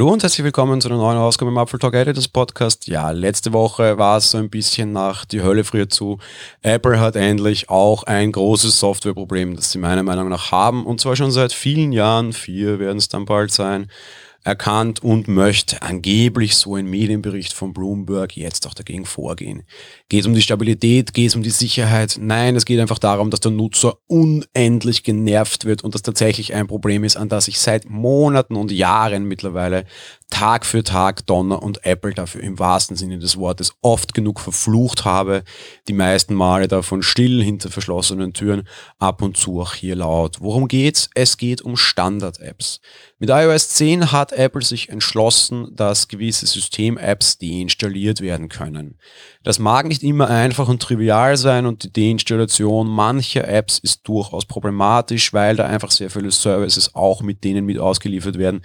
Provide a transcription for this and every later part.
Hallo und herzlich willkommen zu einer neuen Ausgabe im Apple Talk Editors Podcast. Ja, letzte Woche war es so ein bisschen nach die Hölle friert zu. Apple hat endlich auch ein großes Softwareproblem, das sie meiner Meinung nach haben und zwar schon seit vielen Jahren. Vier werden es dann bald sein erkannt und möchte angeblich so ein Medienbericht von Bloomberg jetzt auch dagegen vorgehen. Geht es um die Stabilität, geht es um die Sicherheit? Nein, es geht einfach darum, dass der Nutzer unendlich genervt wird und das tatsächlich ein Problem ist, an das ich seit Monaten und Jahren mittlerweile Tag für Tag Donner und Apple dafür im wahrsten Sinne des Wortes oft genug verflucht habe. Die meisten Male davon still hinter verschlossenen Türen, ab und zu auch hier laut. Worum geht's? Es geht um Standard-Apps. Mit iOS 10 hat Apple sich entschlossen, dass gewisse System-Apps deinstalliert werden können. Das mag nicht immer einfach und trivial sein und die Deinstallation mancher Apps ist durchaus problematisch, weil da einfach sehr viele Services auch mit denen mit ausgeliefert werden,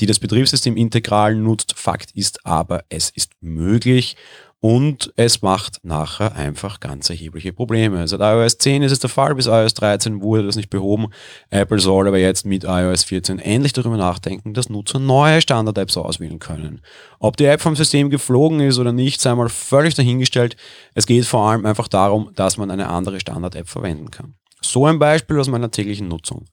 die das Betriebssystem integral nutzt. Fakt ist aber, es ist möglich und es macht nachher einfach ganz erhebliche Probleme. Seit iOS 10 ist es der Fall, bis iOS 13 wurde das nicht behoben. Apple soll aber jetzt mit iOS 14 endlich darüber nachdenken, dass Nutzer neue Standard-Apps auswählen können. Ob die App vom System geflogen ist oder nicht, sei mal völlig dahingestellt. Es geht vor allem einfach darum, dass man eine andere Standard-App verwenden kann. So ein Beispiel aus meiner täglichen Nutzung.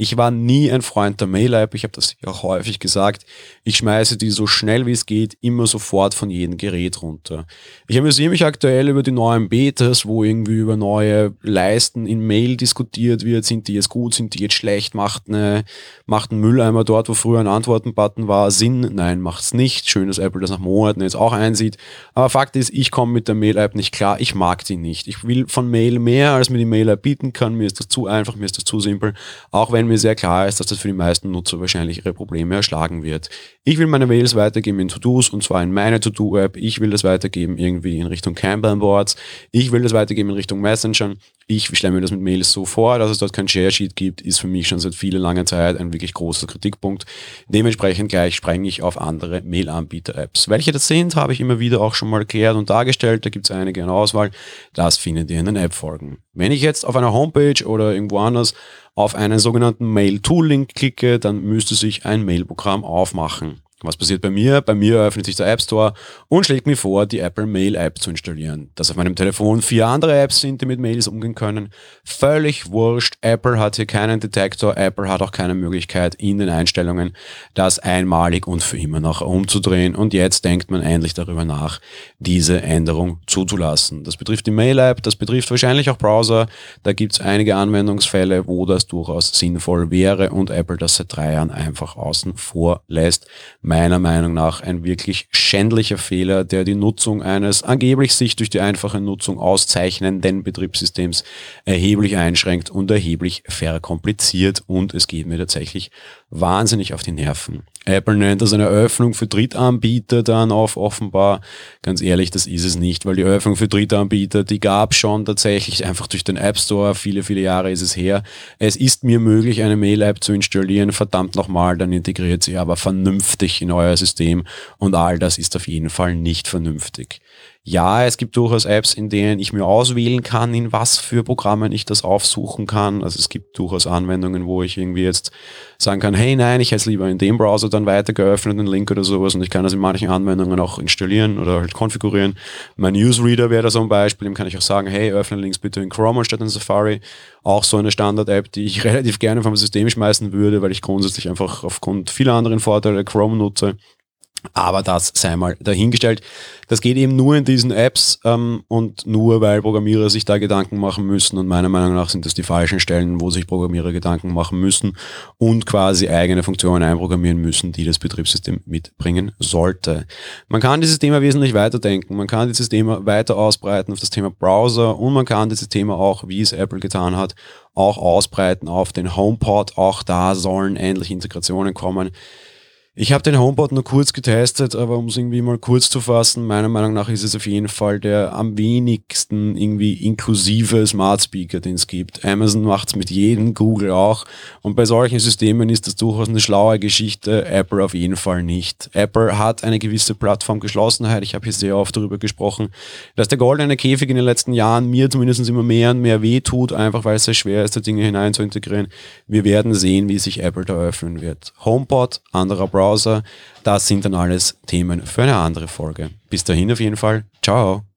Ich war nie ein Freund der Mail-App, ich habe das auch häufig gesagt. Ich schmeiße die so schnell wie es geht immer sofort von jedem Gerät runter. Ich amüsiere mich aktuell über die neuen Betas, wo irgendwie über neue Leisten in Mail diskutiert wird. Sind die jetzt gut, sind die jetzt schlecht? Macht, eine, macht ein Mülleimer dort, wo früher ein Antworten-Button war, Sinn? Nein, macht's nicht. Schön, dass Apple das nach Monaten jetzt auch einsieht. Aber Fakt ist, ich komme mit der Mail-App nicht klar. Ich mag die nicht. Ich will von Mail mehr, als mir die Mail-App bieten kann. Mir ist das zu einfach, mir ist das zu simpel. Auch wenn mir sehr klar ist, dass das für die meisten Nutzer wahrscheinlich ihre Probleme erschlagen wird. Ich will meine Mails weitergeben in To-Dos und zwar in meine To-Do-App. Ich will das weitergeben irgendwie in Richtung Kanban-Boards. Ich will das weitergeben in Richtung Messenger. Ich stelle mir das mit Mails so vor, dass es dort kein Share-Sheet gibt, ist für mich schon seit vielen langer Zeit ein wirklich großer Kritikpunkt. Dementsprechend gleich sprenge ich auf andere Mail-Anbieter-Apps. Welche das sind, habe ich immer wieder auch schon mal erklärt und dargestellt. Da gibt es einige in Auswahl. Das findet ihr in den App-Folgen. Wenn ich jetzt auf einer Homepage oder irgendwo anders auf einen sogenannten Mail-Tool-Link klicke, dann müsste sich ein Mailprogramm aufmachen. Was passiert bei mir? Bei mir öffnet sich der App Store und schlägt mir vor, die Apple Mail App zu installieren. Dass auf meinem Telefon vier andere Apps sind, die mit Mails umgehen können, völlig wurscht. Apple hat hier keinen Detektor, Apple hat auch keine Möglichkeit in den Einstellungen, das einmalig und für immer noch umzudrehen. Und jetzt denkt man endlich darüber nach, diese Änderung zuzulassen. Das betrifft die Mail App, das betrifft wahrscheinlich auch Browser. Da gibt es einige Anwendungsfälle, wo das durchaus sinnvoll wäre und Apple das seit drei Jahren einfach außen vor lässt meiner Meinung nach ein wirklich schändlicher Fehler, der die Nutzung eines angeblich sich durch die einfache Nutzung auszeichnenden Betriebssystems erheblich einschränkt und erheblich verkompliziert und es geht mir tatsächlich wahnsinnig auf die Nerven. Apple nennt das eine Öffnung für Drittanbieter dann auf offenbar. Ganz ehrlich, das ist es nicht, weil die Öffnung für Drittanbieter, die gab schon tatsächlich einfach durch den App Store. Viele, viele Jahre ist es her. Es ist mir möglich, eine Mail-App zu installieren. Verdammt nochmal, dann integriert sie aber vernünftig in euer System und all das ist auf jeden Fall nicht vernünftig. Ja, es gibt durchaus Apps, in denen ich mir auswählen kann, in was für Programmen ich das aufsuchen kann. Also es gibt durchaus Anwendungen, wo ich irgendwie jetzt sagen kann, hey nein, ich hätte es lieber in dem Browser dann weiter geöffnet, einen Link oder sowas und ich kann das in manchen Anwendungen auch installieren oder halt konfigurieren. Mein Newsreader wäre da so ein Beispiel, dem kann ich auch sagen, hey, öffne Links bitte in Chrome anstatt in Safari. Auch so eine Standard-App, die ich relativ gerne vom System schmeißen würde, weil ich grundsätzlich einfach aufgrund vieler anderen Vorteile Chrome nutze aber das sei mal dahingestellt. Das geht eben nur in diesen Apps ähm, und nur, weil Programmierer sich da Gedanken machen müssen. Und meiner Meinung nach sind das die falschen Stellen, wo sich Programmierer Gedanken machen müssen und quasi eigene Funktionen einprogrammieren müssen, die das Betriebssystem mitbringen sollte. Man kann dieses Thema wesentlich weiterdenken. Man kann dieses Thema weiter ausbreiten auf das Thema Browser und man kann dieses Thema auch, wie es Apple getan hat, auch ausbreiten auf den HomePod. Auch da sollen endlich Integrationen kommen. Ich habe den HomePod nur kurz getestet, aber um es irgendwie mal kurz zu fassen, meiner Meinung nach ist es auf jeden Fall der am wenigsten irgendwie inklusive Smart Speaker, den es gibt. Amazon macht es mit jedem, Google auch. Und bei solchen Systemen ist das durchaus eine schlaue Geschichte, Apple auf jeden Fall nicht. Apple hat eine gewisse Plattformgeschlossenheit. Ich habe hier sehr oft darüber gesprochen, dass der goldene Käfig in den letzten Jahren mir zumindest immer mehr und mehr wehtut, einfach weil es sehr schwer ist, da Dinge hinein zu integrieren. Wir werden sehen, wie sich Apple da öffnen wird. HomePod, anderer Browser, Browser. Das sind dann alles Themen für eine andere Folge. Bis dahin auf jeden Fall. Ciao.